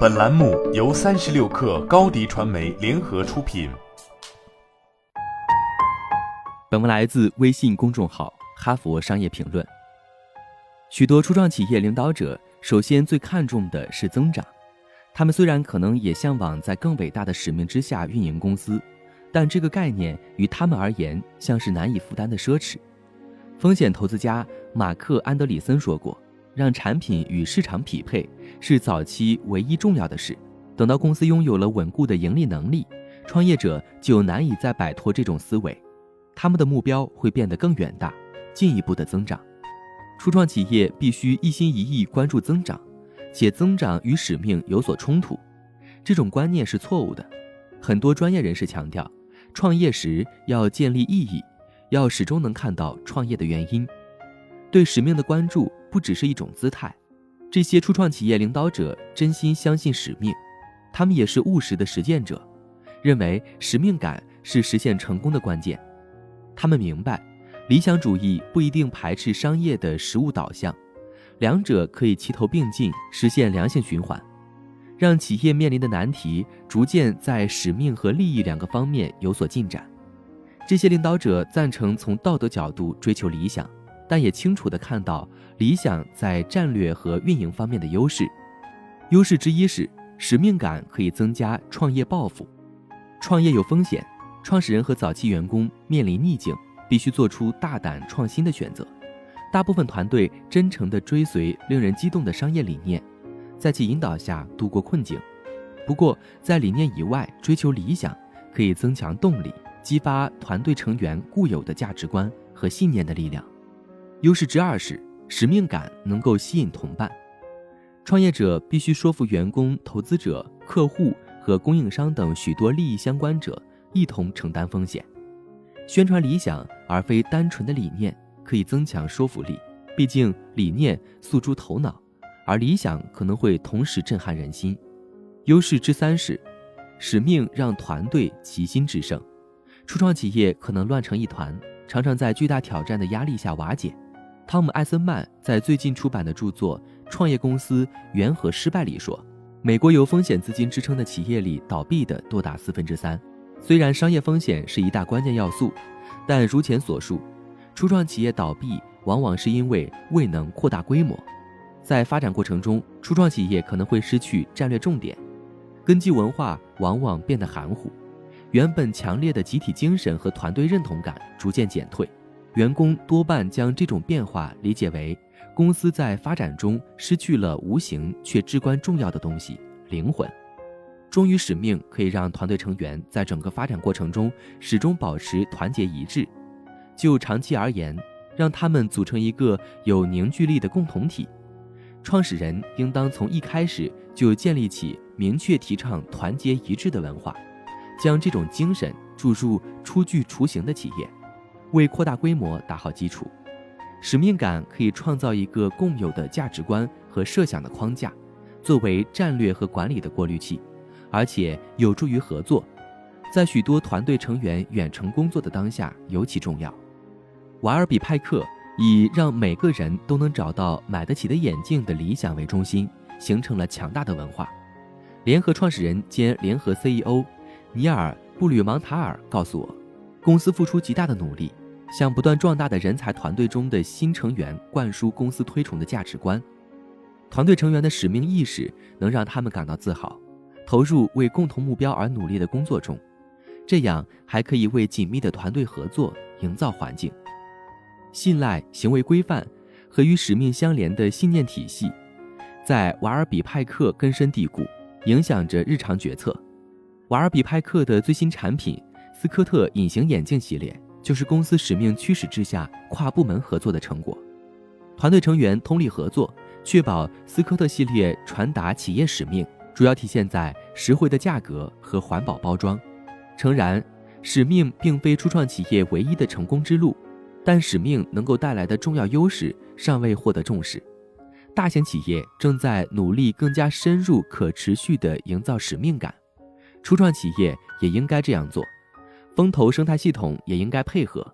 本栏目由三十六氪高低传媒联合出品。本文来自微信公众号《哈佛商业评论》。许多初创企业领导者首先最看重的是增长，他们虽然可能也向往在更伟大的使命之下运营公司，但这个概念于他们而言像是难以负担的奢侈。风险投资家马克·安德里森说过。让产品与市场匹配是早期唯一重要的事。等到公司拥有了稳固的盈利能力，创业者就难以再摆脱这种思维，他们的目标会变得更远大，进一步的增长。初创企业必须一心一意关注增长，且增长与使命有所冲突。这种观念是错误的。很多专业人士强调，创业时要建立意义，要始终能看到创业的原因。对使命的关注不只是一种姿态，这些初创企业领导者真心相信使命，他们也是务实的实践者，认为使命感是实现成功的关键。他们明白，理想主义不一定排斥商业的实务导向，两者可以齐头并进，实现良性循环，让企业面临的难题逐渐在使命和利益两个方面有所进展。这些领导者赞成从道德角度追求理想。但也清楚地看到理想在战略和运营方面的优势。优势之一是使命感可以增加创业抱负。创业有风险，创始人和早期员工面临逆境，必须做出大胆创新的选择。大部分团队真诚地追随令人激动的商业理念，在其引导下度过困境。不过，在理念以外追求理想，可以增强动力，激发团队成员固有的价值观和信念的力量。优势之二是使命感能够吸引同伴，创业者必须说服员工、投资者、客户和供应商等许多利益相关者一同承担风险。宣传理想而非单纯的理念，可以增强说服力。毕竟理念诉诸头脑，而理想可能会同时震撼人心。优势之三是使命让团队齐心制胜，初创企业可能乱成一团，常常在巨大挑战的压力下瓦解。汤姆·艾森曼在最近出版的著作《创业公司缘何失败》里说，美国由风险资金支撑的企业里，倒闭的多达四分之三。虽然商业风险是一大关键要素，但如前所述，初创企业倒闭往往是因为未能扩大规模。在发展过程中，初创企业可能会失去战略重点，根基文化往往变得含糊，原本强烈的集体精神和团队认同感逐渐减退。员工多半将这种变化理解为公司在发展中失去了无形却至关重要的东西——灵魂。忠于使命可以让团队成员在整个发展过程中始终保持团结一致。就长期而言，让他们组成一个有凝聚力的共同体。创始人应当从一开始就建立起明确提倡团结一致的文化，将这种精神注入初具雏形的企业。为扩大规模打好基础，使命感可以创造一个共有的价值观和设想的框架，作为战略和管理的过滤器，而且有助于合作，在许多团队成员远程工作的当下尤其重要。瓦尔比派克以让每个人都能找到买得起的眼镜的理想为中心，形成了强大的文化。联合创始人兼联合 CEO 尼尔布吕芒塔尔告诉我，公司付出极大的努力。向不断壮大的人才团队中的新成员灌输公司推崇的价值观，团队成员的使命意识能让他们感到自豪，投入为共同目标而努力的工作中，这样还可以为紧密的团队合作营造环境。信赖、行为规范和与使命相连的信念体系，在瓦尔比派克根深蒂固，影响着日常决策。瓦尔比派克的最新产品斯科特隐形眼镜系列。就是公司使命驱使之下跨部门合作的成果，团队成员通力合作，确保斯科特系列传达企业使命，主要体现在实惠的价格和环保包装。诚然，使命并非初创企业唯一的成功之路，但使命能够带来的重要优势尚未获得重视。大型企业正在努力更加深入、可持续地营造使命感，初创企业也应该这样做。风投生态系统也应该配合，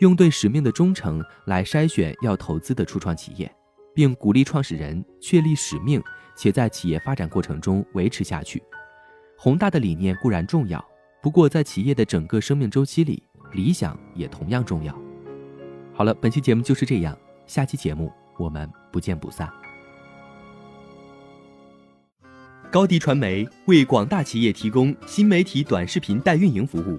用对使命的忠诚来筛选要投资的初创企业。并鼓励创始人确立使命，且在企业发展过程中维持下去。宏大的理念固然重要，不过在企业的整个生命周期里，理想也同样重要。好了，本期节目就是这样，下期节目我们不见不散。高迪传媒为广大企业提供新媒体短视频代运营服务，